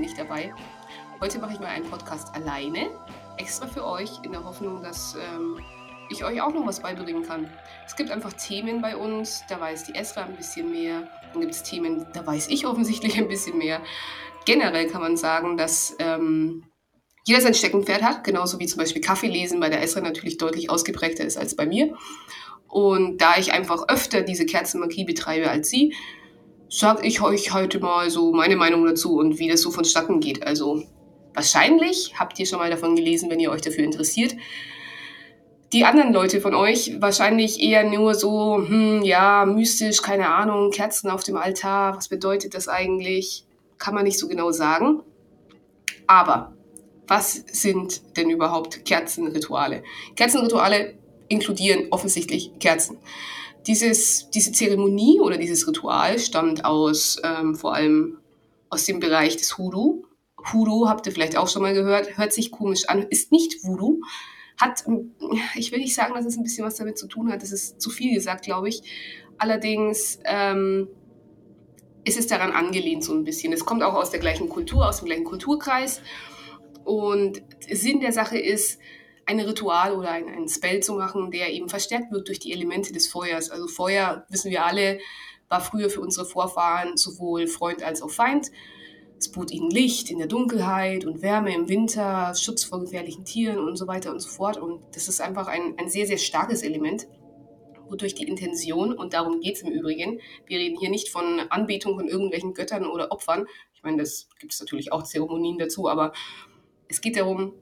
nicht dabei. Heute mache ich mal einen Podcast alleine, extra für euch, in der Hoffnung, dass ähm, ich euch auch noch was beibringen kann. Es gibt einfach Themen bei uns, da weiß die Esra ein bisschen mehr. Dann gibt es Themen, da weiß ich offensichtlich ein bisschen mehr generell kann man sagen, dass ähm, jeder sein Steckenpferd hat, genauso wie zum Beispiel Kaffeelesen bei der Esra natürlich deutlich ausgeprägter ist als bei mir. Und da ich einfach öfter diese Kerzenmagie betreibe als sie, sage ich euch heute mal so meine Meinung dazu und wie das so vonstatten geht. Also wahrscheinlich habt ihr schon mal davon gelesen, wenn ihr euch dafür interessiert. Die anderen Leute von euch wahrscheinlich eher nur so, hm, ja, mystisch, keine Ahnung, Kerzen auf dem Altar, was bedeutet das eigentlich? kann man nicht so genau sagen. Aber was sind denn überhaupt Kerzenrituale? Kerzenrituale inkludieren offensichtlich Kerzen. Dieses, diese Zeremonie oder dieses Ritual stammt aus ähm, vor allem aus dem Bereich des Hoodoo. Hoodoo habt ihr vielleicht auch schon mal gehört, hört sich komisch an, ist nicht Voodoo. Hat, ich will nicht sagen, dass es ein bisschen was damit zu tun hat, das ist zu viel gesagt, glaube ich. Allerdings ähm, ist es daran angelehnt so ein bisschen. Es kommt auch aus der gleichen Kultur, aus dem gleichen Kulturkreis. Und Sinn der Sache ist, ein Ritual oder ein, ein Spell zu machen, der eben verstärkt wird durch die Elemente des Feuers. Also Feuer, wissen wir alle, war früher für unsere Vorfahren sowohl Freund als auch Feind. Es bot ihnen Licht in der Dunkelheit und Wärme im Winter, Schutz vor gefährlichen Tieren und so weiter und so fort. Und das ist einfach ein, ein sehr, sehr starkes Element wodurch die Intention, und darum geht es im Übrigen, wir reden hier nicht von Anbetung von irgendwelchen Göttern oder Opfern, ich meine, das gibt es natürlich auch Zeremonien dazu, aber es geht darum,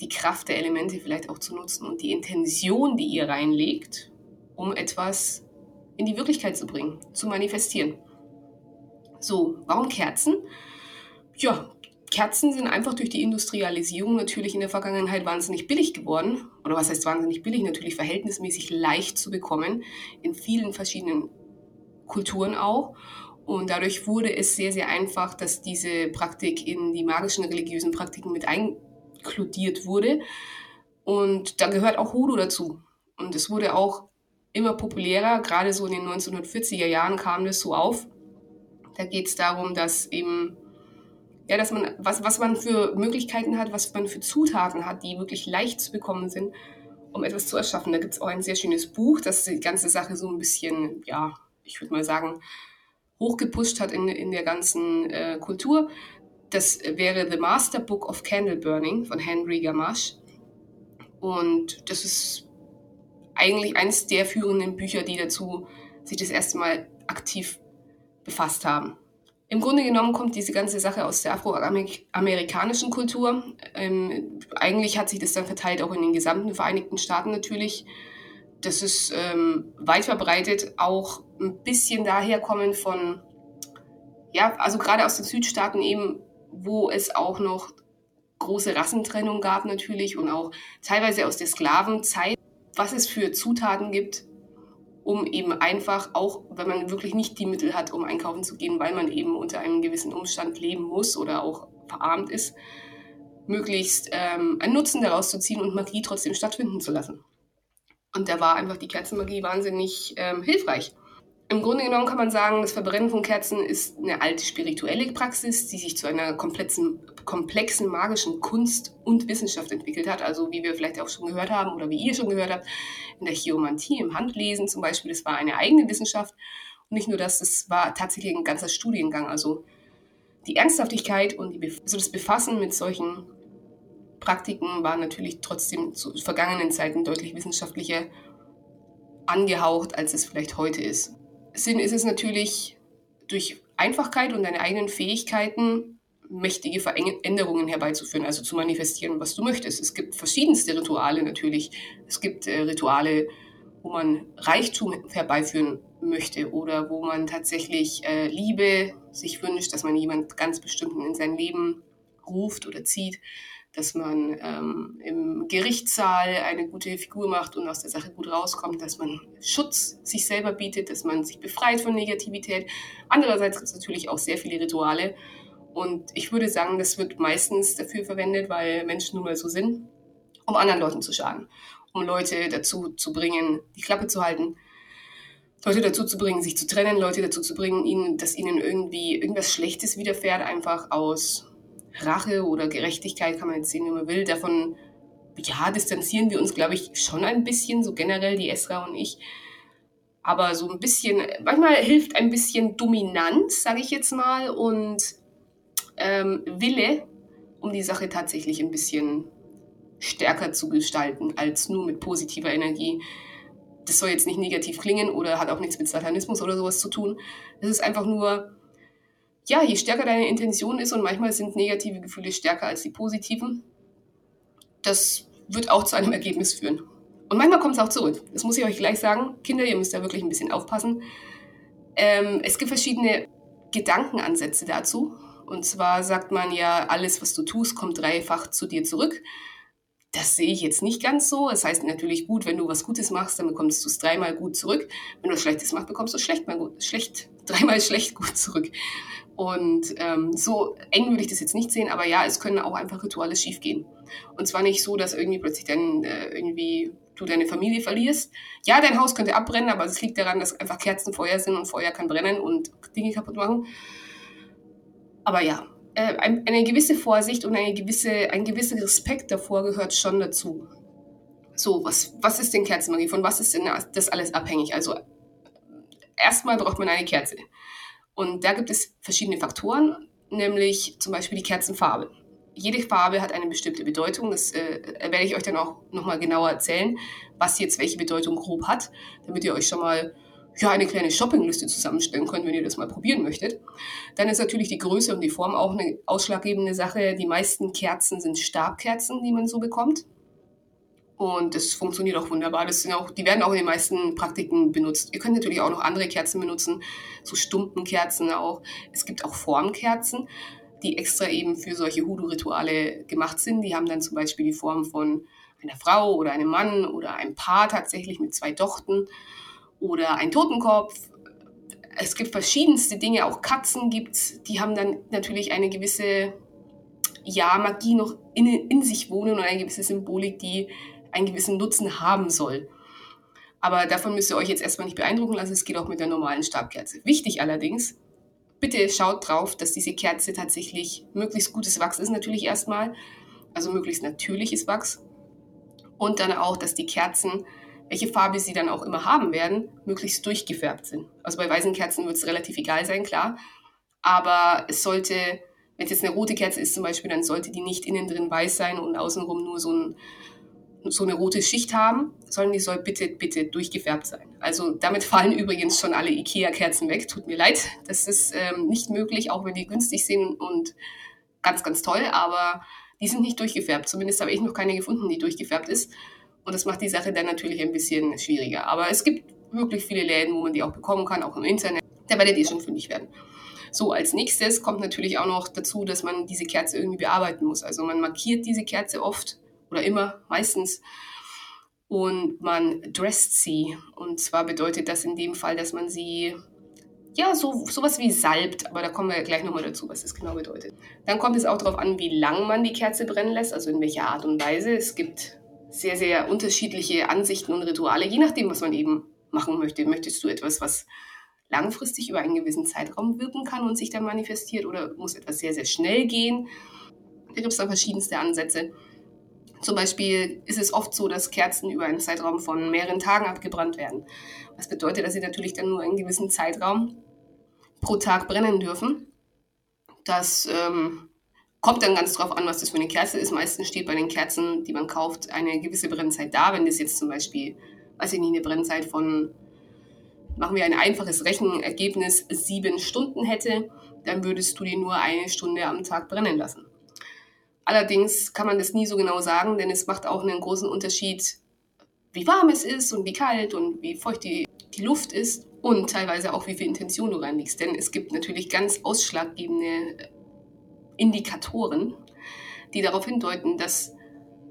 die Kraft der Elemente vielleicht auch zu nutzen und die Intention, die ihr reinlegt, um etwas in die Wirklichkeit zu bringen, zu manifestieren. So, warum Kerzen? Ja, Kerzen sind einfach durch die Industrialisierung natürlich in der Vergangenheit wahnsinnig billig geworden. Oder was heißt wahnsinnig billig? Natürlich verhältnismäßig leicht zu bekommen. In vielen verschiedenen Kulturen auch. Und dadurch wurde es sehr, sehr einfach, dass diese Praktik in die magischen religiösen Praktiken mit inkludiert wurde. Und da gehört auch Hoodoo dazu. Und es wurde auch immer populärer. Gerade so in den 1940er Jahren kam das so auf. Da geht es darum, dass eben ja, dass man, was, was man für Möglichkeiten hat, was man für Zutaten hat, die wirklich leicht zu bekommen sind, um etwas zu erschaffen. Da gibt es auch ein sehr schönes Buch, das die ganze Sache so ein bisschen, ja, ich würde mal sagen, hochgepusht hat in, in der ganzen äh, Kultur. Das wäre The Master Book of Candle Burning von Henry Gamache. Und das ist eigentlich eines der führenden Bücher, die dazu sich das erste Mal aktiv befasst haben. Im Grunde genommen kommt diese ganze Sache aus der afroamerikanischen Kultur. Ähm, eigentlich hat sich das dann verteilt auch in den gesamten Vereinigten Staaten natürlich. Das ist ähm, weit verbreitet, auch ein bisschen daherkommen von, ja, also gerade aus den Südstaaten eben, wo es auch noch große Rassentrennung gab natürlich und auch teilweise aus der Sklavenzeit, was es für Zutaten gibt, um eben einfach, auch wenn man wirklich nicht die Mittel hat, um einkaufen zu gehen, weil man eben unter einem gewissen Umstand leben muss oder auch verarmt ist, möglichst ähm, einen Nutzen daraus zu ziehen und Magie trotzdem stattfinden zu lassen. Und da war einfach die Kerzenmagie wahnsinnig ähm, hilfreich. Im Grunde genommen kann man sagen, das Verbrennen von Kerzen ist eine alte spirituelle Praxis, die sich zu einer komplexen, komplexen magischen Kunst und Wissenschaft entwickelt hat. Also wie wir vielleicht auch schon gehört haben oder wie ihr schon gehört habt, in der Chiomantie, im Handlesen zum Beispiel, das war eine eigene Wissenschaft. Und nicht nur das, das war tatsächlich ein ganzer Studiengang. Also die Ernsthaftigkeit und die, also das Befassen mit solchen Praktiken war natürlich trotzdem zu vergangenen Zeiten deutlich wissenschaftlicher angehaucht, als es vielleicht heute ist. Sinn ist es natürlich durch Einfachkeit und deine eigenen Fähigkeiten mächtige Veränderungen herbeizuführen, also zu manifestieren, was du möchtest. Es gibt verschiedenste Rituale natürlich. Es gibt äh, Rituale, wo man Reichtum herbeiführen möchte oder wo man tatsächlich äh, Liebe sich wünscht, dass man jemand ganz bestimmten in sein Leben ruft oder zieht dass man ähm, im Gerichtssaal eine gute Figur macht und aus der Sache gut rauskommt, dass man Schutz sich selber bietet, dass man sich befreit von Negativität. Andererseits gibt es natürlich auch sehr viele Rituale, Und ich würde sagen, das wird meistens dafür verwendet, weil Menschen nun mal so sind, um anderen Leuten zu schaden. Um Leute dazu zu bringen, die Klappe zu halten. Leute dazu zu bringen, sich zu trennen, Leute dazu zu bringen, ihnen, dass ihnen irgendwie irgendwas Schlechtes widerfährt, einfach aus Rache oder Gerechtigkeit, kann man jetzt sehen, wie man will. Davon, ja, distanzieren wir uns, glaube ich, schon ein bisschen, so generell die Esra und ich. Aber so ein bisschen, manchmal hilft ein bisschen Dominanz, sage ich jetzt mal, und ähm, Wille, um die Sache tatsächlich ein bisschen stärker zu gestalten, als nur mit positiver Energie. Das soll jetzt nicht negativ klingen oder hat auch nichts mit Satanismus oder sowas zu tun. Es ist einfach nur, ja, je stärker deine Intention ist und manchmal sind negative Gefühle stärker als die positiven, das wird auch zu einem Ergebnis führen. Und manchmal kommt es auch zurück. Das muss ich euch gleich sagen. Kinder, ihr müsst da wirklich ein bisschen aufpassen. Ähm, es gibt verschiedene Gedankenansätze dazu. Und zwar sagt man ja, alles, was du tust, kommt dreifach zu dir zurück. Das sehe ich jetzt nicht ganz so. Es das heißt natürlich gut, wenn du was Gutes machst, dann bekommst du es dreimal gut zurück. Wenn du was Schlechtes machst, bekommst du es schlecht mal gut, schlecht, dreimal schlecht gut zurück. Und ähm, so eng würde ich das jetzt nicht sehen, aber ja, es können auch einfach Rituale schiefgehen. Und zwar nicht so, dass irgendwie plötzlich dann äh, irgendwie du deine Familie verlierst. Ja, dein Haus könnte abbrennen, aber es liegt daran, dass einfach Kerzen Feuer sind und Feuer kann brennen und Dinge kaputt machen. Aber ja, äh, eine gewisse Vorsicht und eine gewisse, ein gewisser Respekt davor gehört schon dazu. So, was, was ist denn Kerzenmagie? Von was ist denn das alles abhängig? Also, erstmal braucht man eine Kerze. Und da gibt es verschiedene Faktoren, nämlich zum Beispiel die Kerzenfarbe. Jede Farbe hat eine bestimmte Bedeutung. Das äh, werde ich euch dann auch nochmal genauer erzählen, was jetzt welche Bedeutung grob hat, damit ihr euch schon mal ja, eine kleine Shoppingliste zusammenstellen könnt, wenn ihr das mal probieren möchtet. Dann ist natürlich die Größe und die Form auch eine ausschlaggebende Sache. Die meisten Kerzen sind Stabkerzen, die man so bekommt. Und das funktioniert auch wunderbar. Das sind auch, die werden auch in den meisten Praktiken benutzt. Ihr könnt natürlich auch noch andere Kerzen benutzen, so Stumpenkerzen auch. Es gibt auch Formkerzen, die extra eben für solche Hoodoo-Rituale gemacht sind. Die haben dann zum Beispiel die Form von einer Frau oder einem Mann oder einem Paar tatsächlich mit zwei Dochten oder ein Totenkopf. Es gibt verschiedenste Dinge, auch Katzen gibt die haben dann natürlich eine gewisse ja, Magie noch in, in sich wohnen und eine gewisse Symbolik, die einen gewissen Nutzen haben soll. Aber davon müsst ihr euch jetzt erstmal nicht beeindrucken lassen, es geht auch mit der normalen Stabkerze. Wichtig allerdings, bitte schaut drauf, dass diese Kerze tatsächlich möglichst gutes Wachs ist natürlich erstmal, also möglichst natürliches Wachs. Und dann auch, dass die Kerzen welche Farbe sie dann auch immer haben werden, möglichst durchgefärbt sind. Also bei weißen Kerzen wird es relativ egal sein, klar. Aber es sollte, wenn es jetzt eine rote Kerze ist zum Beispiel, dann sollte die nicht innen drin weiß sein und außenrum nur so, ein, so eine rote Schicht haben, sondern die soll bitte, bitte durchgefärbt sein. Also damit fallen übrigens schon alle IKEA-Kerzen weg. Tut mir leid, das ist ähm, nicht möglich, auch wenn die günstig sind und ganz, ganz toll, aber die sind nicht durchgefärbt. Zumindest habe ich noch keine gefunden, die durchgefärbt ist. Und das macht die Sache dann natürlich ein bisschen schwieriger. Aber es gibt wirklich viele Läden, wo man die auch bekommen kann, auch im Internet. Da werdet ihr schon fündig werden. So, als nächstes kommt natürlich auch noch dazu, dass man diese Kerze irgendwie bearbeiten muss. Also man markiert diese Kerze oft oder immer, meistens. Und man dresst sie. Und zwar bedeutet das in dem Fall, dass man sie ja, so sowas wie salbt, aber da kommen wir gleich nochmal dazu, was das genau bedeutet. Dann kommt es auch darauf an, wie lang man die Kerze brennen lässt, also in welcher Art und Weise. Es gibt sehr, sehr unterschiedliche Ansichten und Rituale, je nachdem, was man eben machen möchte. Möchtest du etwas, was langfristig über einen gewissen Zeitraum wirken kann und sich dann manifestiert oder muss etwas sehr, sehr schnell gehen? Da gibt es dann verschiedenste Ansätze. Zum Beispiel ist es oft so, dass Kerzen über einen Zeitraum von mehreren Tagen abgebrannt werden. Das bedeutet, dass sie natürlich dann nur einen gewissen Zeitraum pro Tag brennen dürfen. Das ähm, Kommt dann ganz drauf an, was das für eine Kerze ist. Meistens steht bei den Kerzen, die man kauft, eine gewisse Brennzeit da. Wenn das jetzt zum Beispiel, weiß ich nicht, eine Brennzeit von, machen wir ein einfaches Rechenergebnis, sieben Stunden hätte, dann würdest du die nur eine Stunde am Tag brennen lassen. Allerdings kann man das nie so genau sagen, denn es macht auch einen großen Unterschied, wie warm es ist und wie kalt und wie feucht die, die Luft ist und teilweise auch, wie viel Intention du reinlegst. Denn es gibt natürlich ganz ausschlaggebende Indikatoren, die darauf hindeuten, dass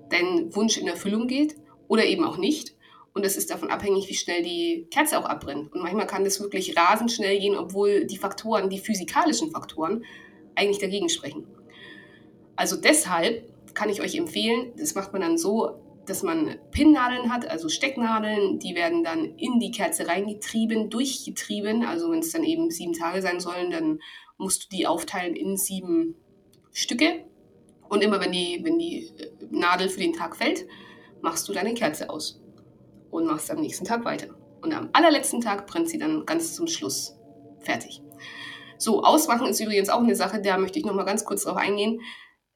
dein Wunsch in Erfüllung geht oder eben auch nicht. Und das ist davon abhängig, wie schnell die Kerze auch abbrennt. Und manchmal kann das wirklich rasend schnell gehen, obwohl die Faktoren, die physikalischen Faktoren, eigentlich dagegen sprechen. Also deshalb kann ich euch empfehlen, das macht man dann so, dass man Pinnnadeln hat, also Stecknadeln, die werden dann in die Kerze reingetrieben, durchgetrieben. Also wenn es dann eben sieben Tage sein sollen, dann musst du die aufteilen in sieben Stücke. Und immer wenn die, wenn die äh, Nadel für den Tag fällt, machst du deine Kerze aus und machst am nächsten Tag weiter. Und am allerletzten Tag brennt sie dann ganz zum Schluss fertig. So, ausmachen ist übrigens auch eine Sache, da möchte ich noch mal ganz kurz drauf eingehen.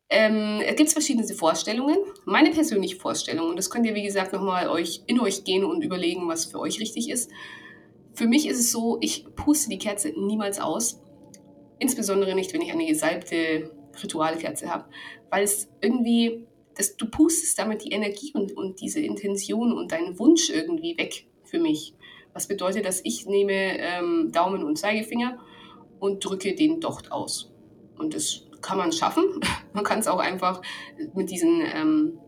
Ähm, es gibt verschiedene Vorstellungen. Meine persönliche Vorstellung, und das könnt ihr, wie gesagt, nochmal euch in euch gehen und überlegen, was für euch richtig ist. Für mich ist es so, ich puste die Kerze niemals aus. Insbesondere nicht, wenn ich eine gesalbte Ritualkerze habe. Weil es irgendwie, das, du pustest damit die Energie und, und diese Intention und deinen Wunsch irgendwie weg für mich. Was bedeutet, dass ich nehme ähm, Daumen und Zeigefinger und drücke den Docht aus. Und das kann man schaffen. Man kann es auch einfach mit diesen, ähm,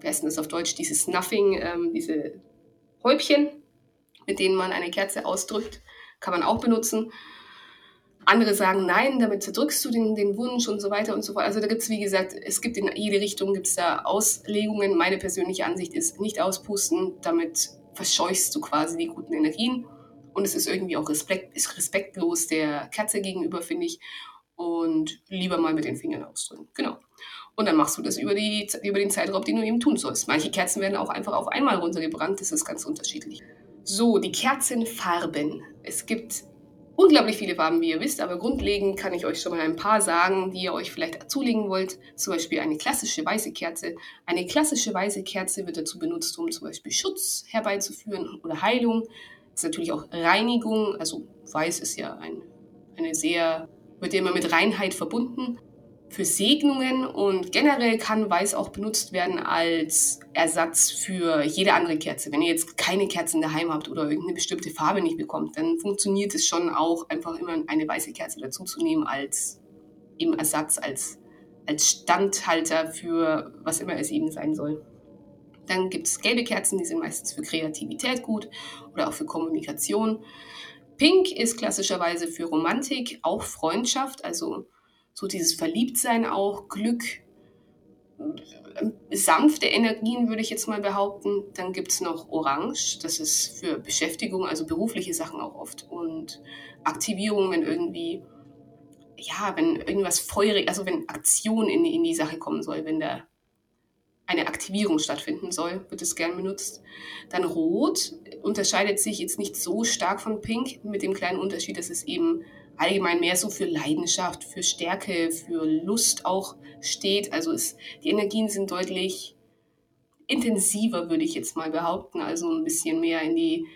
wie heißt das auf Deutsch, dieses Snuffing, ähm, diese Häubchen, mit denen man eine Kerze ausdrückt, kann man auch benutzen. Andere sagen, nein, damit zerdrückst du den, den Wunsch und so weiter und so fort. Also da gibt es, wie gesagt, es gibt in jede Richtung gibt's da Auslegungen. Meine persönliche Ansicht ist, nicht auspusten, damit verscheuchst du quasi die guten Energien. Und es ist irgendwie auch respekt, ist respektlos der Kerze gegenüber, finde ich und lieber mal mit den Fingern ausdrücken. Genau. Und dann machst du das über, die, über den Zeitraum, den du eben tun sollst. Manche Kerzen werden auch einfach auf einmal runtergebrannt, das ist ganz unterschiedlich. So, die Kerzenfarben. Es gibt unglaublich viele Farben, wie ihr wisst, aber grundlegend kann ich euch schon mal ein paar sagen, die ihr euch vielleicht zulegen wollt. Zum Beispiel eine klassische weiße Kerze. Eine klassische weiße Kerze wird dazu benutzt, um zum Beispiel Schutz herbeizuführen oder Heilung. Das ist natürlich auch Reinigung. Also weiß ist ja ein, eine sehr wird ja immer mit Reinheit verbunden. Für Segnungen und generell kann Weiß auch benutzt werden als Ersatz für jede andere Kerze. Wenn ihr jetzt keine Kerzen daheim habt oder irgendeine bestimmte Farbe nicht bekommt, dann funktioniert es schon auch, einfach immer eine weiße Kerze dazuzunehmen als eben Ersatz, als, als Standhalter für was immer es eben sein soll. Dann gibt es gelbe Kerzen, die sind meistens für Kreativität gut oder auch für Kommunikation. Pink ist klassischerweise für Romantik, auch Freundschaft, also so dieses Verliebtsein auch, Glück, sanfte Energien würde ich jetzt mal behaupten. Dann gibt es noch Orange, das ist für Beschäftigung, also berufliche Sachen auch oft und Aktivierung, wenn irgendwie, ja, wenn irgendwas feurig, also wenn Aktion in, in die Sache kommen soll, wenn der eine Aktivierung stattfinden soll, wird es gern benutzt. Dann Rot unterscheidet sich jetzt nicht so stark von Pink, mit dem kleinen Unterschied, dass es eben allgemein mehr so für Leidenschaft, für Stärke, für Lust auch steht. Also es, die Energien sind deutlich intensiver, würde ich jetzt mal behaupten. Also ein bisschen mehr in die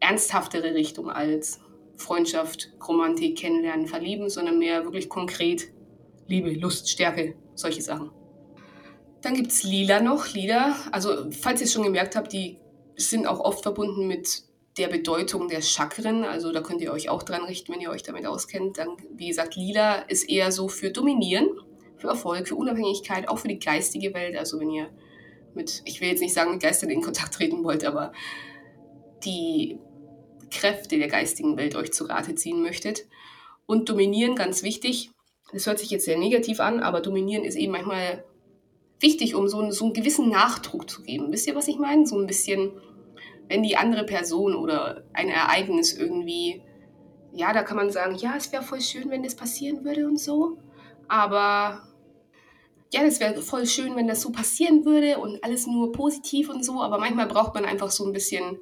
ernsthaftere Richtung als Freundschaft, Romantik, Kennenlernen, Verlieben, sondern mehr wirklich konkret Liebe, Lust, Stärke, solche Sachen. Dann gibt es Lila noch. Lila, also falls ihr es schon gemerkt habt, die sind auch oft verbunden mit der Bedeutung der Chakren. Also da könnt ihr euch auch dran richten, wenn ihr euch damit auskennt. Dann, wie gesagt, Lila ist eher so für Dominieren, für Erfolg, für Unabhängigkeit, auch für die geistige Welt. Also wenn ihr mit, ich will jetzt nicht sagen, mit Geistern in Kontakt treten wollt, aber die Kräfte der geistigen Welt euch zu Rate ziehen möchtet. Und dominieren, ganz wichtig. Das hört sich jetzt sehr negativ an, aber dominieren ist eben manchmal wichtig, um so, so einen gewissen Nachdruck zu geben. Wisst ihr, was ich meine? So ein bisschen, wenn die andere Person oder ein Ereignis irgendwie, ja, da kann man sagen, ja, es wäre voll schön, wenn das passieren würde und so. Aber ja, das wäre voll schön, wenn das so passieren würde und alles nur positiv und so. Aber manchmal braucht man einfach so ein bisschen,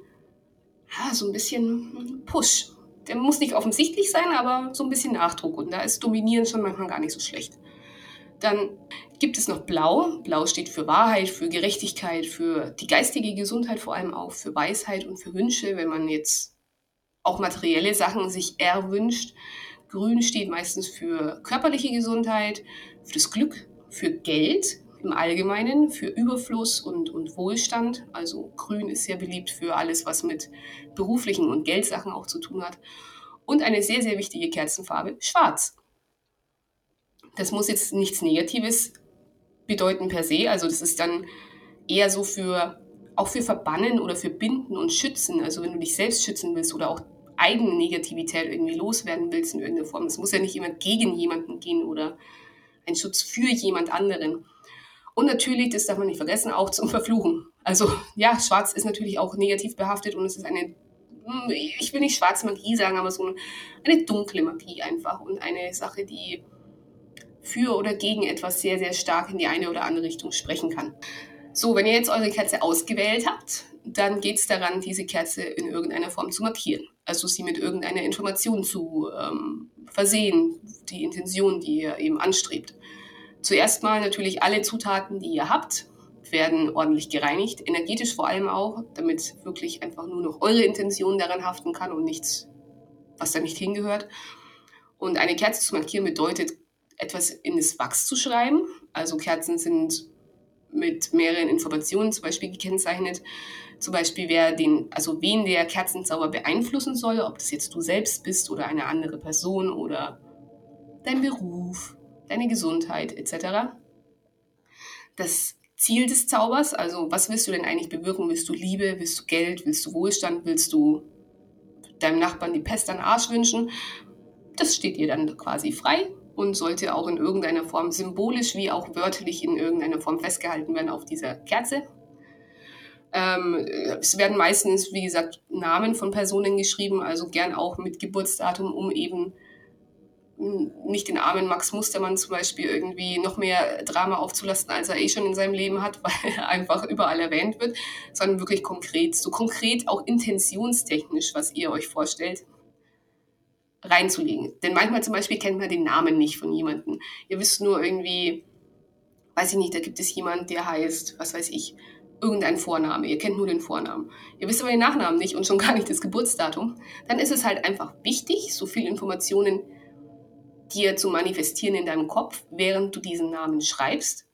ja, so ein bisschen Push. Der muss nicht offensichtlich sein, aber so ein bisschen Nachdruck. Und da ist Dominieren schon manchmal gar nicht so schlecht. Dann gibt es noch Blau. Blau steht für Wahrheit, für Gerechtigkeit, für die geistige Gesundheit vor allem auch, für Weisheit und für Wünsche, wenn man jetzt auch materielle Sachen sich erwünscht. Grün steht meistens für körperliche Gesundheit, für das Glück, für Geld im Allgemeinen, für Überfluss und, und Wohlstand. Also Grün ist sehr beliebt für alles, was mit beruflichen und Geldsachen auch zu tun hat. Und eine sehr, sehr wichtige Kerzenfarbe, Schwarz. Das muss jetzt nichts Negatives bedeuten per se. Also das ist dann eher so für, auch für Verbannen oder für Binden und Schützen. Also wenn du dich selbst schützen willst oder auch eigene Negativität irgendwie loswerden willst in irgendeiner Form. Es muss ja nicht immer gegen jemanden gehen oder ein Schutz für jemand anderen. Und natürlich, das darf man nicht vergessen, auch zum Verfluchen. Also ja, Schwarz ist natürlich auch negativ behaftet und es ist eine, hm, ich will nicht schwarze Magie sagen, aber so eine dunkle Magie einfach und eine Sache, die für oder gegen etwas sehr, sehr stark in die eine oder andere Richtung sprechen kann. So, wenn ihr jetzt eure Kerze ausgewählt habt, dann geht es daran, diese Kerze in irgendeiner Form zu markieren. Also sie mit irgendeiner Information zu ähm, versehen, die Intention, die ihr eben anstrebt. Zuerst mal natürlich alle Zutaten, die ihr habt, werden ordentlich gereinigt, energetisch vor allem auch, damit wirklich einfach nur noch eure Intention daran haften kann und nichts, was da nicht hingehört. Und eine Kerze zu markieren bedeutet, etwas in das Wachs zu schreiben. Also Kerzen sind mit mehreren Informationen zum Beispiel gekennzeichnet. Zum Beispiel, wer den, also wen der Kerzenzauber beeinflussen soll, ob das jetzt du selbst bist oder eine andere Person oder dein Beruf, deine Gesundheit etc. Das Ziel des Zaubers, also was willst du denn eigentlich bewirken? Willst du Liebe, willst du Geld, willst du Wohlstand, willst du deinem Nachbarn die Pest an den Arsch wünschen? Das steht dir dann quasi frei und sollte auch in irgendeiner Form symbolisch wie auch wörtlich in irgendeiner Form festgehalten werden auf dieser Kerze. Ähm, es werden meistens, wie gesagt, Namen von Personen geschrieben, also gern auch mit Geburtsdatum, um eben nicht den armen Max Mustermann zum Beispiel irgendwie noch mehr Drama aufzulasten, als er eh schon in seinem Leben hat, weil er einfach überall erwähnt wird, sondern wirklich konkret, so konkret auch intentionstechnisch, was ihr euch vorstellt, reinzulegen. Denn manchmal zum Beispiel kennt man den Namen nicht von jemandem. Ihr wisst nur irgendwie, weiß ich nicht, da gibt es jemand, der heißt, was weiß ich, irgendein Vorname. Ihr kennt nur den Vornamen. Ihr wisst aber den Nachnamen nicht und schon gar nicht das Geburtsdatum. Dann ist es halt einfach wichtig, so viel Informationen dir zu manifestieren in deinem Kopf, während du diesen Namen schreibst,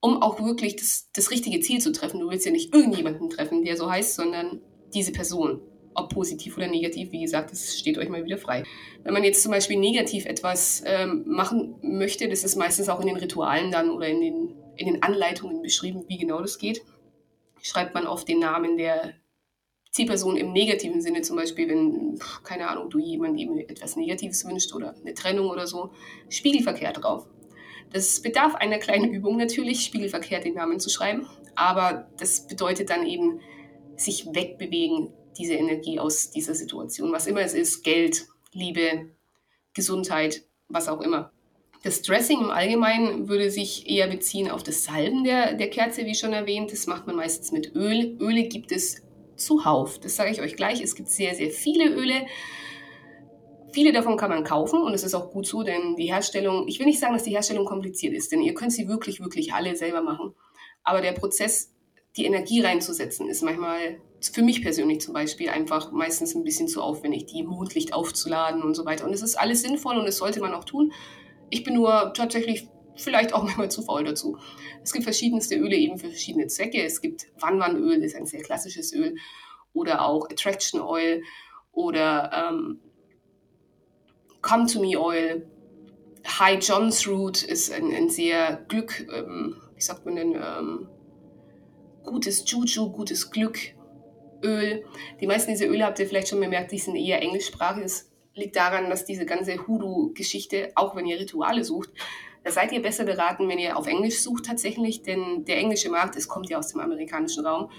um auch wirklich das, das richtige Ziel zu treffen. Du willst ja nicht irgendjemanden treffen, der so heißt, sondern diese Person. Ob positiv oder negativ, wie gesagt, das steht euch mal wieder frei. Wenn man jetzt zum Beispiel negativ etwas ähm, machen möchte, das ist meistens auch in den Ritualen dann oder in den, in den Anleitungen beschrieben, wie genau das geht, schreibt man oft den Namen der Zielperson im negativen Sinne, zum Beispiel, wenn, keine Ahnung, du jemandem etwas Negatives wünscht oder eine Trennung oder so, spiegelverkehrt drauf. Das bedarf einer kleinen Übung natürlich, spiegelverkehrt den Namen zu schreiben, aber das bedeutet dann eben sich wegbewegen, diese Energie aus dieser Situation, was immer es ist, Geld, Liebe, Gesundheit, was auch immer. Das Dressing im Allgemeinen würde sich eher beziehen auf das Salben der, der Kerze, wie schon erwähnt. Das macht man meistens mit Öl. Öle gibt es zuhauf. Das sage ich euch gleich. Es gibt sehr, sehr viele Öle. Viele davon kann man kaufen und es ist auch gut so, denn die Herstellung, ich will nicht sagen, dass die Herstellung kompliziert ist, denn ihr könnt sie wirklich, wirklich alle selber machen. Aber der Prozess, die Energie reinzusetzen, ist manchmal, für mich persönlich zum Beispiel, einfach meistens ein bisschen zu aufwendig, die Mondlicht aufzuladen und so weiter. Und es ist alles sinnvoll und es sollte man auch tun. Ich bin nur tatsächlich vielleicht auch manchmal zu faul dazu. Es gibt verschiedenste Öle eben für verschiedene Zwecke. Es gibt Wanwanöl, ist ein sehr klassisches Öl, oder auch Attraction Oil oder ähm, Come to Me Oil. High John's Root ist ein, ein sehr Glück, ähm, wie sagt man denn, ähm, gutes Juju, gutes Glück Öl. Die meisten dieser Öle habt ihr vielleicht schon bemerkt, die sind eher englischsprachig. Das liegt daran, dass diese ganze Hoodoo-Geschichte, auch wenn ihr Rituale sucht, da seid ihr besser beraten, wenn ihr auf Englisch sucht tatsächlich, denn der englische Markt, es kommt ja aus dem amerikanischen Raum,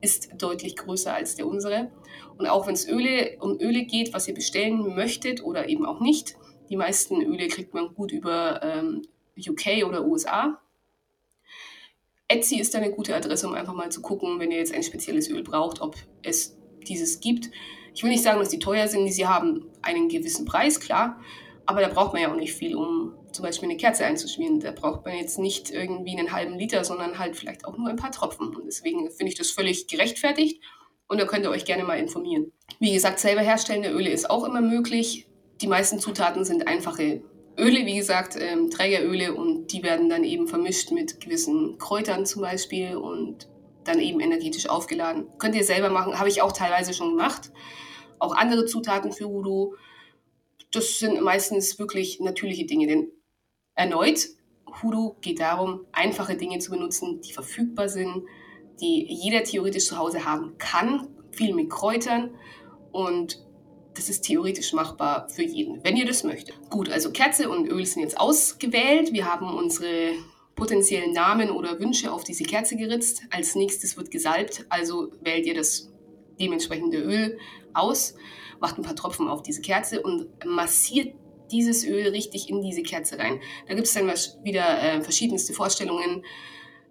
ist deutlich größer als der unsere. Und auch wenn es Öle, um Öle geht, was ihr bestellen möchtet oder eben auch nicht, die meisten Öle kriegt man gut über ähm, UK oder USA. Etsy ist eine gute Adresse, um einfach mal zu gucken, wenn ihr jetzt ein spezielles Öl braucht, ob es dieses gibt. Ich will nicht sagen, dass die teuer sind, sie haben einen gewissen Preis, klar, aber da braucht man ja auch nicht viel, um zum Beispiel eine Kerze einzuschmieren. Da braucht man jetzt nicht irgendwie einen halben Liter, sondern halt vielleicht auch nur ein paar Tropfen. Und deswegen finde ich das völlig gerechtfertigt und da könnt ihr euch gerne mal informieren. Wie gesagt, selber herstellende Öle ist auch immer möglich. Die meisten Zutaten sind einfache Öle, wie gesagt, ähm, Trägeröle und die werden dann eben vermischt mit gewissen Kräutern zum Beispiel und dann eben energetisch aufgeladen. Könnt ihr selber machen, habe ich auch teilweise schon gemacht. Auch andere Zutaten für Voodoo. Das sind meistens wirklich natürliche Dinge, denn Erneut, Hoodoo geht darum, einfache Dinge zu benutzen, die verfügbar sind, die jeder theoretisch zu Hause haben kann, viel mit Kräutern und das ist theoretisch machbar für jeden, wenn ihr das möchtet. Gut, also Kerze und Öl sind jetzt ausgewählt. Wir haben unsere potenziellen Namen oder Wünsche auf diese Kerze geritzt. Als nächstes wird gesalbt, also wählt ihr das dementsprechende Öl aus, macht ein paar Tropfen auf diese Kerze und massiert dieses Öl richtig in diese Kerze rein. Da gibt es dann wieder äh, verschiedenste Vorstellungen,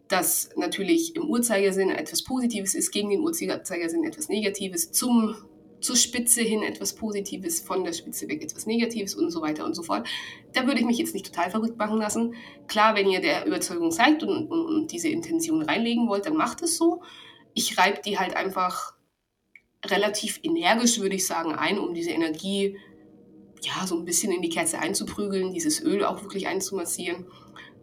dass natürlich im Uhrzeigersinn etwas Positives ist, gegen den Uhrzeigersinn etwas Negatives, zum, zur Spitze hin etwas Positives, von der Spitze weg etwas Negatives und so weiter und so fort. Da würde ich mich jetzt nicht total verrückt machen lassen. Klar, wenn ihr der Überzeugung seid und, und, und diese Intention reinlegen wollt, dann macht es so. Ich reibe die halt einfach relativ energisch, würde ich sagen, ein, um diese Energie ja so ein bisschen in die Kerze einzuprügeln, dieses Öl auch wirklich einzumassieren.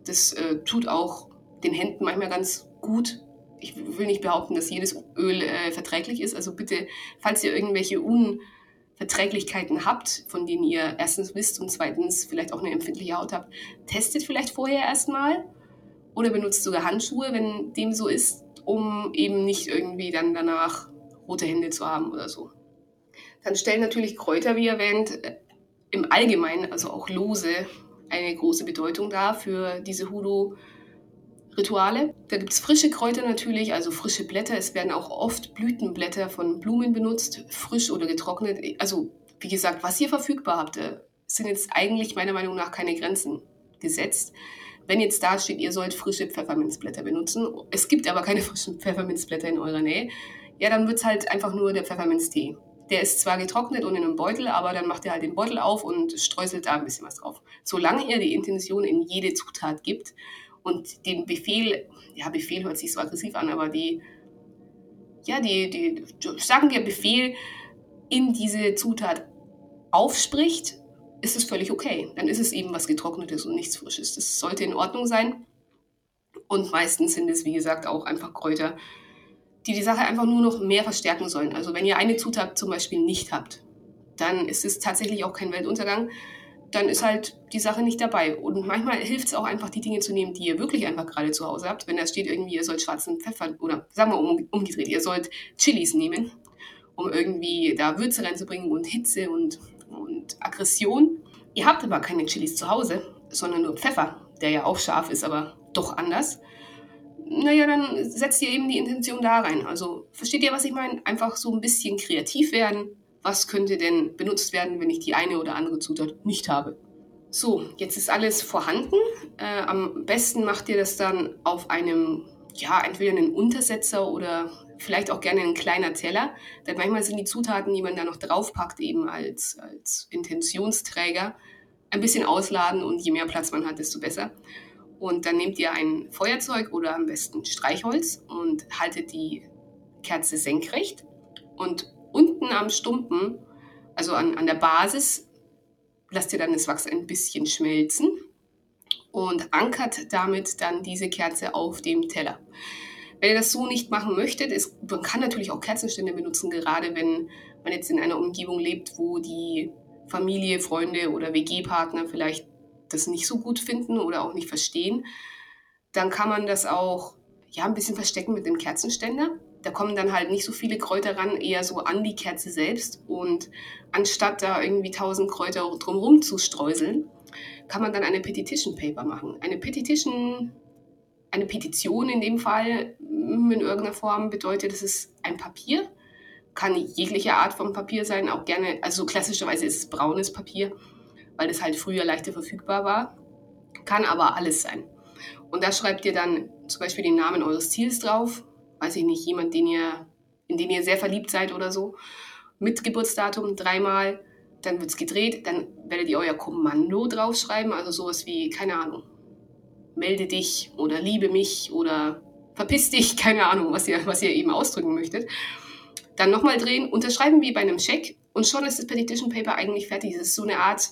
Das äh, tut auch den Händen manchmal ganz gut. Ich will nicht behaupten, dass jedes Öl äh, verträglich ist. Also bitte, falls ihr irgendwelche Unverträglichkeiten habt, von denen ihr erstens wisst und zweitens vielleicht auch eine empfindliche Haut habt, testet vielleicht vorher erstmal oder benutzt sogar Handschuhe, wenn dem so ist, um eben nicht irgendwie dann danach rote Hände zu haben oder so. Dann stellen natürlich Kräuter, wie erwähnt, äh, im Allgemeinen, also auch lose, eine große Bedeutung dar für diese Hoodoo-Rituale. Da gibt es frische Kräuter natürlich, also frische Blätter. Es werden auch oft Blütenblätter von Blumen benutzt, frisch oder getrocknet. Also wie gesagt, was ihr verfügbar habt, äh, sind jetzt eigentlich meiner Meinung nach keine Grenzen gesetzt. Wenn jetzt da steht, ihr sollt frische Pfefferminzblätter benutzen, es gibt aber keine frischen Pfefferminzblätter in eurer Nähe, ja, dann wird es halt einfach nur der Pfefferminztee. Der ist zwar getrocknet und in einem Beutel, aber dann macht ihr halt den Beutel auf und streuselt da ein bisschen was drauf. Solange ihr die Intention in jede Zutat gibt und den Befehl, ja, Befehl hört sich so aggressiv an, aber die, ja, die, die, sagen wir Befehl in diese Zutat aufspricht, ist es völlig okay. Dann ist es eben was Getrocknetes und nichts Frisches. Das sollte in Ordnung sein. Und meistens sind es, wie gesagt, auch einfach Kräuter, die die Sache einfach nur noch mehr verstärken sollen. Also wenn ihr eine Zutat zum Beispiel nicht habt, dann ist es tatsächlich auch kein Weltuntergang. Dann ist halt die Sache nicht dabei. Und manchmal hilft es auch einfach, die Dinge zu nehmen, die ihr wirklich einfach gerade zu Hause habt. Wenn da steht irgendwie, ihr sollt schwarzen Pfeffer oder sagen wir um, umgedreht, ihr sollt Chilis nehmen, um irgendwie da Würze reinzubringen und Hitze und, und Aggression. Ihr habt aber keine Chilis zu Hause, sondern nur Pfeffer, der ja auch scharf ist, aber doch anders naja, dann setzt ihr eben die Intention da rein. Also versteht ihr, was ich meine? Einfach so ein bisschen kreativ werden. Was könnte denn benutzt werden, wenn ich die eine oder andere Zutat nicht habe? So, jetzt ist alles vorhanden. Äh, am besten macht ihr das dann auf einem, ja, entweder einen Untersetzer oder vielleicht auch gerne ein kleiner Teller. Denn manchmal sind die Zutaten, die man da noch draufpackt, eben als, als Intentionsträger, ein bisschen ausladen und je mehr Platz man hat, desto besser. Und dann nehmt ihr ein Feuerzeug oder am besten Streichholz und haltet die Kerze senkrecht. Und unten am Stumpen, also an, an der Basis, lasst ihr dann das Wachs ein bisschen schmelzen und ankert damit dann diese Kerze auf dem Teller. Wenn ihr das so nicht machen möchtet, ist, man kann natürlich auch Kerzenstände benutzen, gerade wenn man jetzt in einer Umgebung lebt, wo die Familie, Freunde oder WG-Partner vielleicht das nicht so gut finden oder auch nicht verstehen, dann kann man das auch ja, ein bisschen verstecken mit dem Kerzenständer. Da kommen dann halt nicht so viele Kräuter ran, eher so an die Kerze selbst. Und anstatt da irgendwie tausend Kräuter drumherum zu streuseln, kann man dann eine Petition Paper machen. Eine Petition, eine Petition in dem Fall in irgendeiner Form bedeutet, es ist ein Papier, kann jegliche Art von Papier sein, auch gerne, also klassischerweise ist es braunes Papier weil es halt früher leichter verfügbar war. Kann aber alles sein. Und da schreibt ihr dann zum Beispiel den Namen eures Ziels drauf. Weiß ich nicht, jemand, den ihr, in den ihr sehr verliebt seid oder so. Mit Geburtsdatum dreimal. Dann wird es gedreht. Dann werdet ihr euer Kommando draufschreiben. Also sowas wie, keine Ahnung, melde dich oder liebe mich oder verpiss dich. Keine Ahnung, was ihr, was ihr eben ausdrücken möchtet. Dann nochmal drehen, unterschreiben wie bei einem Scheck. Und schon ist das Petition Paper eigentlich fertig. Es ist so eine Art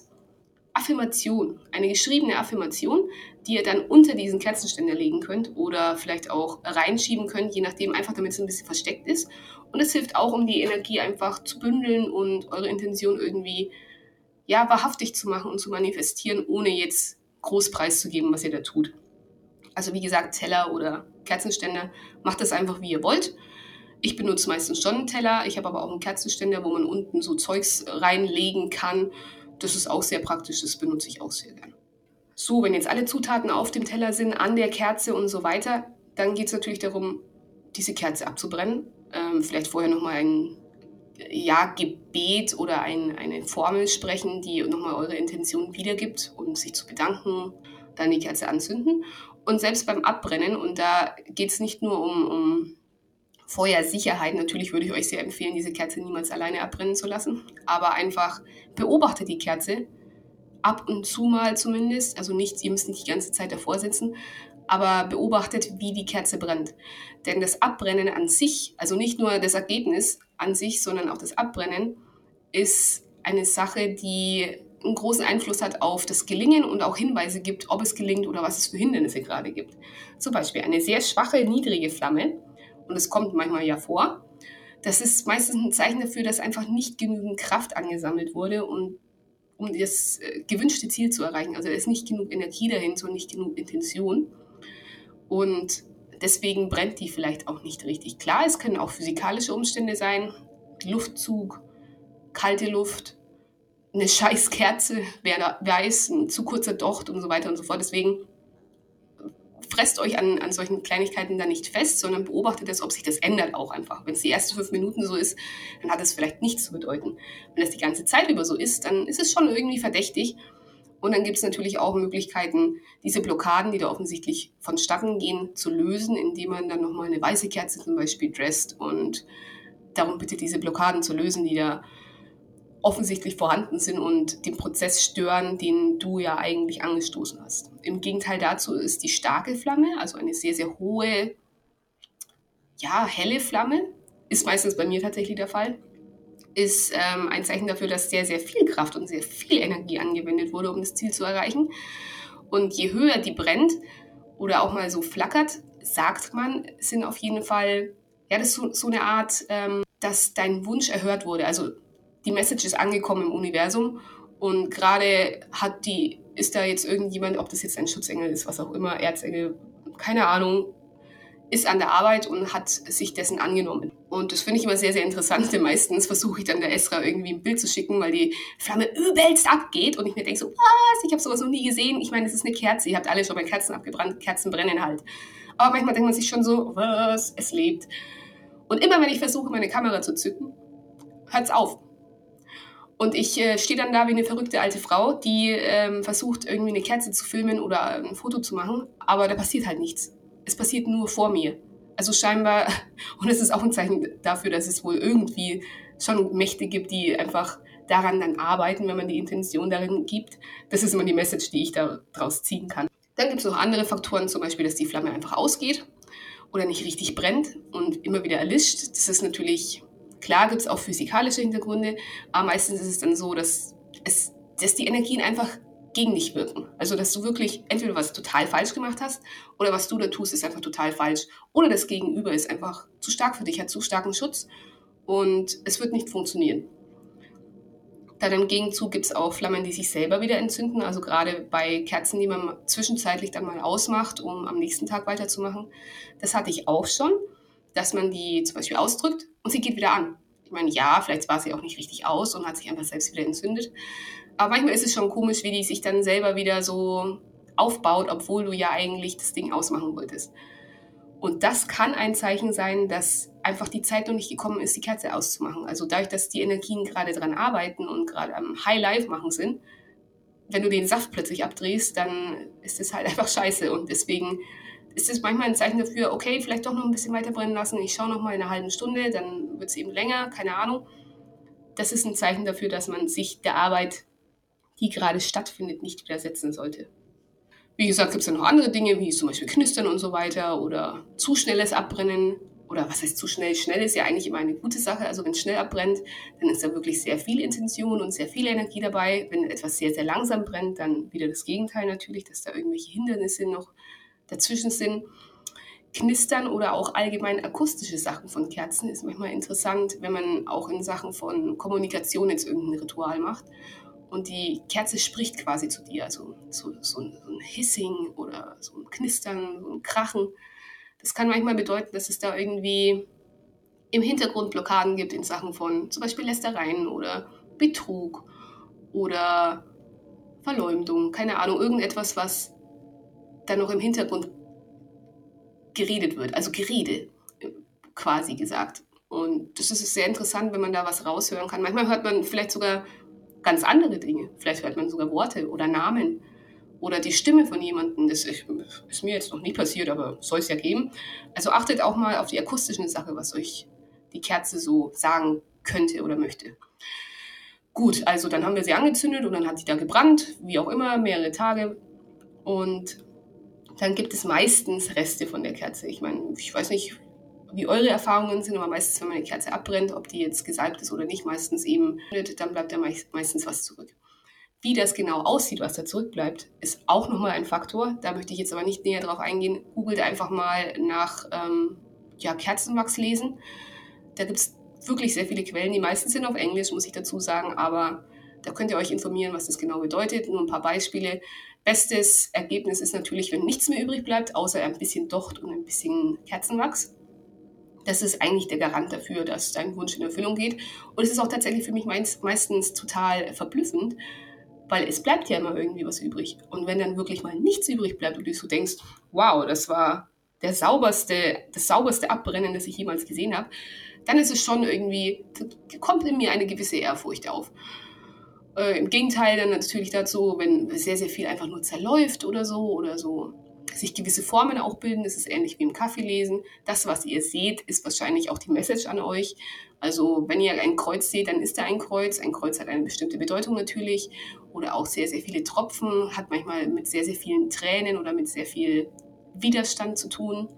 Affirmation, eine geschriebene Affirmation, die ihr dann unter diesen Kerzenständer legen könnt oder vielleicht auch reinschieben könnt, je nachdem, einfach damit es ein bisschen versteckt ist. Und es hilft auch, um die Energie einfach zu bündeln und eure Intention irgendwie ja, wahrhaftig zu machen und zu manifestieren, ohne jetzt groß preiszugeben, was ihr da tut. Also wie gesagt, Teller oder Kerzenständer, macht das einfach, wie ihr wollt. Ich benutze meistens schon einen Teller. Ich habe aber auch einen Kerzenständer, wo man unten so Zeugs reinlegen kann. Das ist auch sehr praktisch. Das benutze ich auch sehr gern. So, wenn jetzt alle Zutaten auf dem Teller sind, an der Kerze und so weiter, dann geht es natürlich darum, diese Kerze abzubrennen. Ähm, vielleicht vorher nochmal ein ja, Gebet oder ein, eine Formel sprechen, die nochmal eure Intention wiedergibt und sich zu bedanken, dann die Kerze anzünden. Und selbst beim Abbrennen, und da geht es nicht nur um, um Feuersicherheit, natürlich würde ich euch sehr empfehlen, diese Kerze niemals alleine abbrennen zu lassen, aber einfach beobachtet die Kerze, ab und zu mal zumindest, also nicht, ihr müsst nicht die ganze Zeit davor sitzen, aber beobachtet, wie die Kerze brennt. Denn das Abbrennen an sich, also nicht nur das Ergebnis an sich, sondern auch das Abbrennen, ist eine Sache, die einen großen Einfluss hat auf das Gelingen und auch Hinweise gibt, ob es gelingt oder was es für Hindernisse gerade gibt. Zum Beispiel eine sehr schwache, niedrige Flamme, und es kommt manchmal ja vor, das ist meistens ein Zeichen dafür, dass einfach nicht genügend Kraft angesammelt wurde, und, um das äh, gewünschte Ziel zu erreichen. Also da ist nicht genug Energie dahinter und nicht genug Intention. Und deswegen brennt die vielleicht auch nicht richtig. Klar, es können auch physikalische Umstände sein, Luftzug, kalte Luft, eine scheiß Kerze, wer weiß, ein zu kurzer Docht und so weiter und so fort. Deswegen fresst euch an, an solchen Kleinigkeiten dann nicht fest, sondern beobachtet es, ob sich das ändert auch einfach. Wenn es die ersten fünf Minuten so ist, dann hat es vielleicht nichts zu bedeuten. Wenn es die ganze Zeit über so ist, dann ist es schon irgendwie verdächtig. Und dann gibt es natürlich auch Möglichkeiten, diese Blockaden, die da offensichtlich vonstatten gehen, zu lösen, indem man dann nochmal eine weiße Kerze zum Beispiel dresst und darum bittet, diese Blockaden zu lösen, die da offensichtlich vorhanden sind und den Prozess stören, den du ja eigentlich angestoßen hast. Im Gegenteil dazu ist die starke Flamme, also eine sehr, sehr hohe, ja, helle Flamme, ist meistens bei mir tatsächlich der Fall, ist ähm, ein Zeichen dafür, dass sehr, sehr viel Kraft und sehr viel Energie angewendet wurde, um das Ziel zu erreichen. Und je höher die brennt oder auch mal so flackert, sagt man, sind auf jeden Fall, ja, das ist so, so eine Art, ähm, dass dein Wunsch erhört wurde. Also die Message ist angekommen im Universum und gerade hat die, ist da jetzt irgendjemand, ob das jetzt ein Schutzengel ist, was auch immer, Erzengel, keine Ahnung, ist an der Arbeit und hat sich dessen angenommen. Und das finde ich immer sehr, sehr interessant, denn meistens versuche ich dann der Esra irgendwie ein Bild zu schicken, weil die Flamme übelst abgeht und ich mir denke so, was, ich habe sowas noch nie gesehen. Ich meine, es ist eine Kerze, ihr habt alle schon mal Kerzen abgebrannt, Kerzen brennen halt. Aber manchmal denkt man sich schon so, was, es lebt. Und immer wenn ich versuche, meine Kamera zu zücken, hört es auf. Und ich äh, stehe dann da wie eine verrückte alte Frau, die ähm, versucht, irgendwie eine Kerze zu filmen oder ein Foto zu machen, aber da passiert halt nichts. Es passiert nur vor mir. Also scheinbar, und es ist auch ein Zeichen dafür, dass es wohl irgendwie schon Mächte gibt, die einfach daran dann arbeiten, wenn man die Intention darin gibt. Das ist immer die Message, die ich daraus ziehen kann. Dann gibt es noch andere Faktoren, zum Beispiel, dass die Flamme einfach ausgeht oder nicht richtig brennt und immer wieder erlischt. Das ist natürlich Klar gibt es auch physikalische Hintergründe, aber meistens ist es dann so, dass, es, dass die Energien einfach gegen dich wirken. Also, dass du wirklich entweder was total falsch gemacht hast oder was du da tust, ist einfach total falsch. Oder das Gegenüber ist einfach zu stark für dich, hat zu starken Schutz und es wird nicht funktionieren. Dann im Gegenzug gibt es auch Flammen, die sich selber wieder entzünden. Also gerade bei Kerzen, die man zwischenzeitlich dann mal ausmacht, um am nächsten Tag weiterzumachen. Das hatte ich auch schon dass man die zum Beispiel ausdrückt und sie geht wieder an. Ich meine, ja, vielleicht war sie auch nicht richtig aus und hat sich einfach selbst wieder entzündet. Aber manchmal ist es schon komisch, wie die sich dann selber wieder so aufbaut, obwohl du ja eigentlich das Ding ausmachen wolltest. Und das kann ein Zeichen sein, dass einfach die Zeit noch nicht gekommen ist, die Kerze auszumachen. Also dadurch, dass die Energien gerade dran arbeiten und gerade am High Life machen sind, wenn du den Saft plötzlich abdrehst, dann ist es halt einfach scheiße. Und deswegen ist es manchmal ein Zeichen dafür, okay, vielleicht doch noch ein bisschen weiter brennen lassen. Ich schaue noch mal in einer halben Stunde, dann wird es eben länger, keine Ahnung. Das ist ein Zeichen dafür, dass man sich der Arbeit, die gerade stattfindet, nicht widersetzen sollte. Wie gesagt, gibt es ja noch andere Dinge, wie zum Beispiel Knistern und so weiter oder zu schnelles Abbrennen. Oder was heißt zu schnell? Schnell ist ja eigentlich immer eine gute Sache. Also wenn es schnell abbrennt, dann ist da wirklich sehr viel Intention und sehr viel Energie dabei. Wenn etwas sehr, sehr langsam brennt, dann wieder das Gegenteil natürlich, dass da irgendwelche Hindernisse noch dazwischen sind. Knistern oder auch allgemein akustische Sachen von Kerzen ist manchmal interessant, wenn man auch in Sachen von Kommunikation jetzt irgendein Ritual macht und die Kerze spricht quasi zu dir, also so, so, ein, so ein Hissing oder so ein Knistern, so ein Krachen. Das kann manchmal bedeuten, dass es da irgendwie im Hintergrund Blockaden gibt in Sachen von zum Beispiel Lästereien oder Betrug oder Verleumdung, keine Ahnung, irgendetwas, was dann noch im Hintergrund geredet wird, also Gerede quasi gesagt. Und das ist sehr interessant, wenn man da was raushören kann. Manchmal hört man vielleicht sogar ganz andere Dinge. Vielleicht hört man sogar Worte oder Namen oder die Stimme von jemandem. Das ist mir jetzt noch nie passiert, aber soll es ja geben. Also achtet auch mal auf die akustische Sache, was euch die Kerze so sagen könnte oder möchte. Gut, also dann haben wir sie angezündet und dann hat sie da gebrannt, wie auch immer, mehrere Tage. Und dann gibt es meistens Reste von der Kerze. Ich meine, ich weiß nicht, wie eure Erfahrungen sind, aber meistens, wenn man eine Kerze abbrennt, ob die jetzt gesalbt ist oder nicht, meistens eben, dann bleibt da meistens was zurück. Wie das genau aussieht, was da zurückbleibt, ist auch nochmal ein Faktor. Da möchte ich jetzt aber nicht näher drauf eingehen. Googelt einfach mal nach ähm, ja, Kerzenwachs lesen. Da gibt es wirklich sehr viele Quellen. Die meisten sind auf Englisch, muss ich dazu sagen, aber da könnt ihr euch informieren, was das genau bedeutet. Nur ein paar Beispiele. Bestes Ergebnis ist natürlich, wenn nichts mehr übrig bleibt, außer ein bisschen Docht und ein bisschen Kerzenwachs. Das ist eigentlich der Garant dafür, dass dein Wunsch in Erfüllung geht. Und es ist auch tatsächlich für mich meistens total verblüffend, weil es bleibt ja immer irgendwie was übrig. Und wenn dann wirklich mal nichts übrig bleibt und du so denkst, wow, das war der sauberste, das sauberste Abbrennen, das ich jemals gesehen habe, dann ist es schon irgendwie, kommt in mir eine gewisse Ehrfurcht auf. Äh, Im Gegenteil dann natürlich dazu, wenn sehr, sehr viel einfach nur zerläuft oder so oder so sich gewisse Formen auch bilden. Das ist ähnlich wie im Kaffeelesen. Das, was ihr seht, ist wahrscheinlich auch die Message an euch. Also wenn ihr ein Kreuz seht, dann ist da ein Kreuz. Ein Kreuz hat eine bestimmte Bedeutung natürlich. Oder auch sehr, sehr viele Tropfen, hat manchmal mit sehr, sehr vielen Tränen oder mit sehr viel Widerstand zu tun.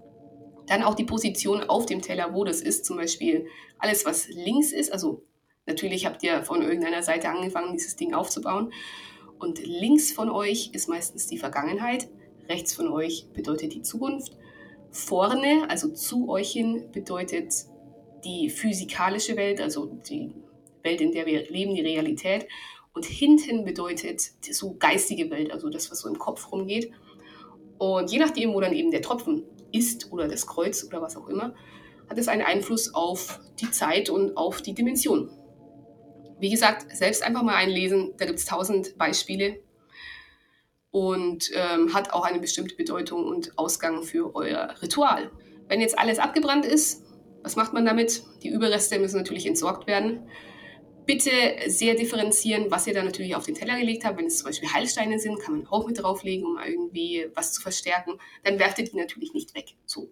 Dann auch die Position auf dem Teller, wo das ist. Zum Beispiel alles, was links ist. Also natürlich habt ihr von irgendeiner Seite angefangen, dieses Ding aufzubauen. Und links von euch ist meistens die Vergangenheit. Rechts von euch bedeutet die Zukunft. Vorne, also zu euch hin, bedeutet die physikalische Welt, also die Welt, in der wir leben, die Realität. Und hinten bedeutet so geistige Welt, also das, was so im Kopf rumgeht. Und je nachdem, wo dann eben der Tropfen ist oder das Kreuz oder was auch immer, hat es einen Einfluss auf die Zeit und auf die Dimension. Wie gesagt, selbst einfach mal einlesen, da gibt es tausend Beispiele und ähm, hat auch eine bestimmte Bedeutung und Ausgang für euer Ritual. Wenn jetzt alles abgebrannt ist, was macht man damit? Die Überreste müssen natürlich entsorgt werden. Bitte sehr differenzieren, was ihr da natürlich auf den Teller gelegt habt. Wenn es zum Beispiel Heilsteine sind, kann man auch mit drauflegen, um irgendwie was zu verstärken. Dann werft ihr die natürlich nicht weg. So.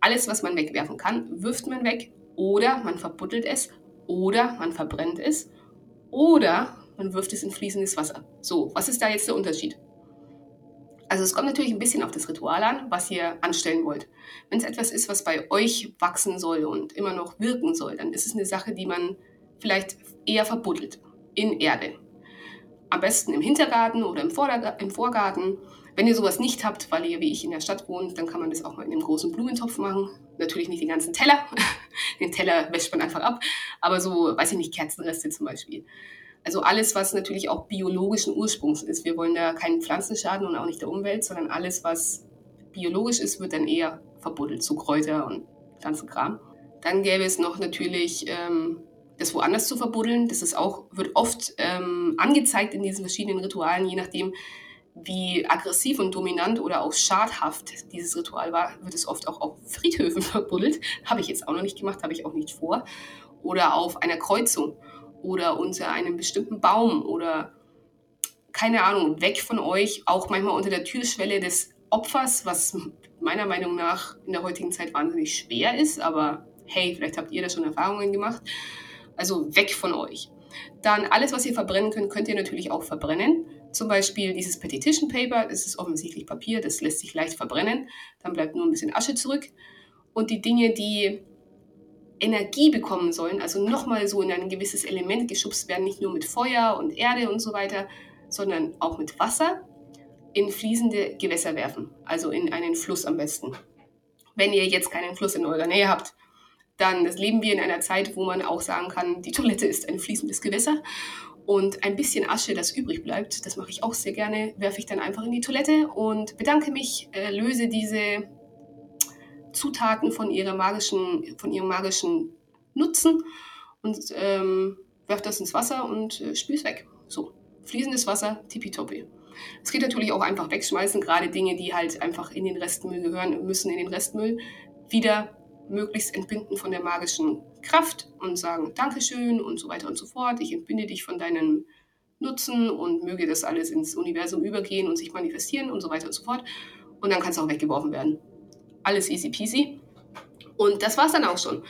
Alles, was man wegwerfen kann, wirft man weg oder man verbuddelt es oder man verbrennt es oder man wirft es in fließendes Wasser. So, was ist da jetzt der Unterschied? Also es kommt natürlich ein bisschen auf das Ritual an, was ihr anstellen wollt. Wenn es etwas ist, was bei euch wachsen soll und immer noch wirken soll, dann ist es eine Sache, die man vielleicht eher verbuddelt in Erde. Am besten im Hintergarten oder im, im Vorgarten. Wenn ihr sowas nicht habt, weil ihr wie ich in der Stadt wohnt, dann kann man das auch mal in einem großen Blumentopf machen. Natürlich nicht den ganzen Teller. den Teller wäscht man einfach ab. Aber so, weiß ich nicht, Kerzenreste zum Beispiel. Also alles, was natürlich auch biologischen Ursprungs ist. Wir wollen da keinen Pflanzenschaden und auch nicht der Umwelt, sondern alles, was biologisch ist, wird dann eher verbuddelt, so Kräuter und ganzen Kram. Dann gäbe es noch natürlich ähm, das woanders zu verbuddeln. Das ist auch, wird oft ähm, angezeigt in diesen verschiedenen Ritualen, je nachdem, wie aggressiv und dominant oder auch schadhaft dieses Ritual war, wird es oft auch auf Friedhöfen verbuddelt. Habe ich jetzt auch noch nicht gemacht, habe ich auch nicht vor. Oder auf einer Kreuzung oder unter einem bestimmten Baum oder keine Ahnung, weg von euch, auch manchmal unter der Türschwelle des Opfers, was meiner Meinung nach in der heutigen Zeit wahnsinnig schwer ist, aber hey, vielleicht habt ihr da schon Erfahrungen gemacht. Also weg von euch. Dann alles, was ihr verbrennen könnt, könnt ihr natürlich auch verbrennen. Zum Beispiel dieses Petition Paper, das ist offensichtlich Papier, das lässt sich leicht verbrennen. Dann bleibt nur ein bisschen Asche zurück. Und die Dinge, die Energie bekommen sollen, also nochmal so in ein gewisses Element geschubst werden, nicht nur mit Feuer und Erde und so weiter, sondern auch mit Wasser in fließende Gewässer werfen, also in einen Fluss am besten. Wenn ihr jetzt keinen Fluss in eurer Nähe habt, dann leben wir in einer Zeit, wo man auch sagen kann, die Toilette ist ein fließendes Gewässer und ein bisschen Asche, das übrig bleibt, das mache ich auch sehr gerne, werfe ich dann einfach in die Toilette und bedanke mich, äh, löse diese Zutaten von, ihrer magischen, von ihrem magischen nutzen und ähm, werft das ins Wasser und äh, spült weg. So, fließendes Wasser, tippitoppi. Es geht natürlich auch einfach wegschmeißen, gerade Dinge, die halt einfach in den Restmüll gehören, müssen in den Restmüll wieder möglichst entbinden von der magischen Kraft und sagen Dankeschön und so weiter und so fort. Ich entbinde dich von deinem Nutzen und möge das alles ins Universum übergehen und sich manifestieren und so weiter und so fort. Und dann kann es auch weggeworfen werden. Alles easy peasy. Und das war es dann auch schon.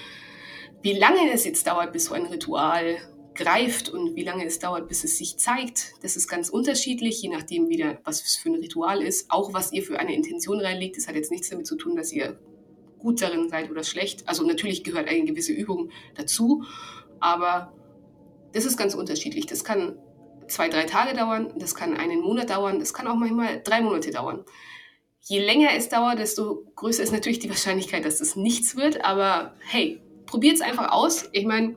Wie lange es jetzt dauert, bis so ein Ritual greift und wie lange es dauert, bis es sich zeigt, das ist ganz unterschiedlich, je nachdem wieder, was es für ein Ritual ist. Auch was ihr für eine Intention reinlegt, das hat jetzt nichts damit zu tun, dass ihr gut darin seid oder schlecht. Also natürlich gehört eine gewisse Übung dazu, aber das ist ganz unterschiedlich. Das kann zwei, drei Tage dauern, das kann einen Monat dauern, das kann auch manchmal drei Monate dauern. Je länger es dauert, desto größer ist natürlich die Wahrscheinlichkeit, dass das nichts wird. Aber hey, probiert es einfach aus. Ich meine,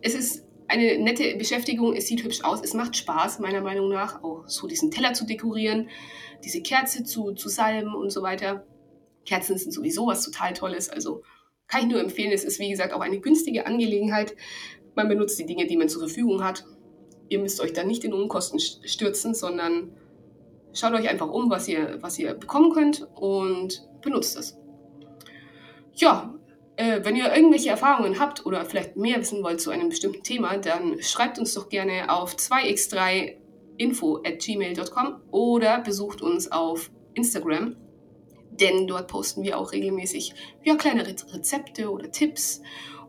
es ist eine nette Beschäftigung, es sieht hübsch aus, es macht Spaß, meiner Meinung nach, auch so diesen Teller zu dekorieren, diese Kerze zu, zu salben und so weiter. Kerzen sind sowieso was total Tolles, also kann ich nur empfehlen. Es ist, wie gesagt, auch eine günstige Angelegenheit. Man benutzt die Dinge, die man zur Verfügung hat. Ihr müsst euch da nicht in Unkosten stürzen, sondern schaut euch einfach um, was ihr, was ihr bekommen könnt und benutzt es. Ja, äh, wenn ihr irgendwelche Erfahrungen habt oder vielleicht mehr wissen wollt zu einem bestimmten Thema, dann schreibt uns doch gerne auf 2x3info at gmail.com oder besucht uns auf Instagram, denn dort posten wir auch regelmäßig ja, kleine Rezepte oder Tipps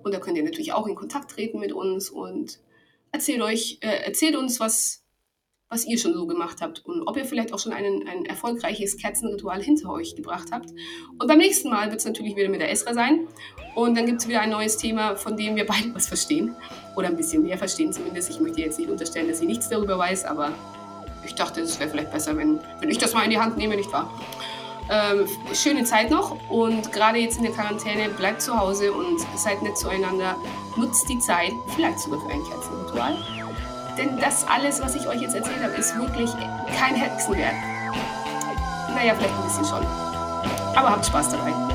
und da könnt ihr natürlich auch in Kontakt treten mit uns und erzählt euch, äh, erzählt uns, was, was ihr schon so gemacht habt und ob ihr vielleicht auch schon einen, ein erfolgreiches Kerzenritual hinter euch gebracht habt. Und beim nächsten Mal wird es natürlich wieder mit der Esra sein. Und dann gibt es wieder ein neues Thema, von dem wir beide was verstehen. Oder ein bisschen mehr verstehen zumindest. Ich möchte jetzt nicht unterstellen, dass sie nichts darüber weiß, aber ich dachte, es wäre vielleicht besser, wenn, wenn ich das mal in die Hand nehme, nicht wahr? Ähm, schöne Zeit noch und gerade jetzt in der Quarantäne bleibt zu Hause und seid nett zueinander. Nutzt die Zeit, vielleicht sogar für ein Kerzenritual. Denn das alles, was ich euch jetzt erzählt habe, ist wirklich kein Hexenwerk. Naja, vielleicht ein bisschen schon. Aber habt Spaß dabei.